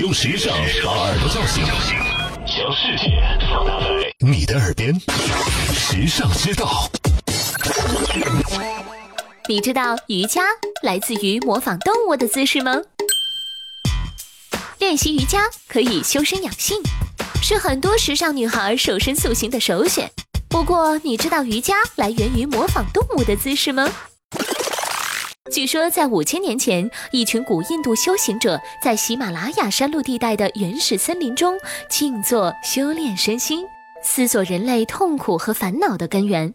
用时尚把耳朵叫醒，将世界放大在你的耳边。时尚之道，你知道瑜伽来自于模仿动物的姿势吗？练习瑜伽可以修身养性，是很多时尚女孩瘦身塑形的首选。不过，你知道瑜伽来源于模仿动物的姿势吗？据说，在五千年前，一群古印度修行者在喜马拉雅山路地带的原始森林中静坐修炼身心，思索人类痛苦和烦恼的根源。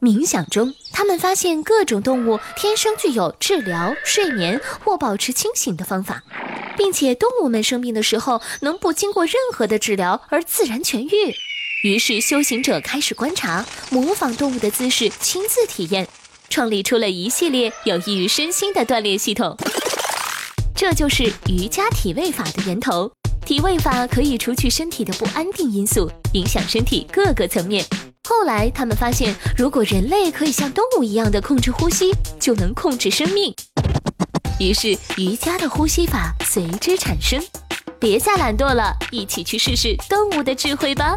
冥想中，他们发现各种动物天生具有治疗、睡眠或保持清醒的方法，并且动物们生病的时候能不经过任何的治疗而自然痊愈。于是，修行者开始观察、模仿动物的姿势，亲自体验。创立出了一系列有益于身心的锻炼系统，这就是瑜伽体位法的源头。体位法可以除去身体的不安定因素，影响身体各个层面。后来他们发现，如果人类可以像动物一样的控制呼吸，就能控制生命。于是瑜伽的呼吸法随之产生。别再懒惰了，一起去试试动物的智慧吧。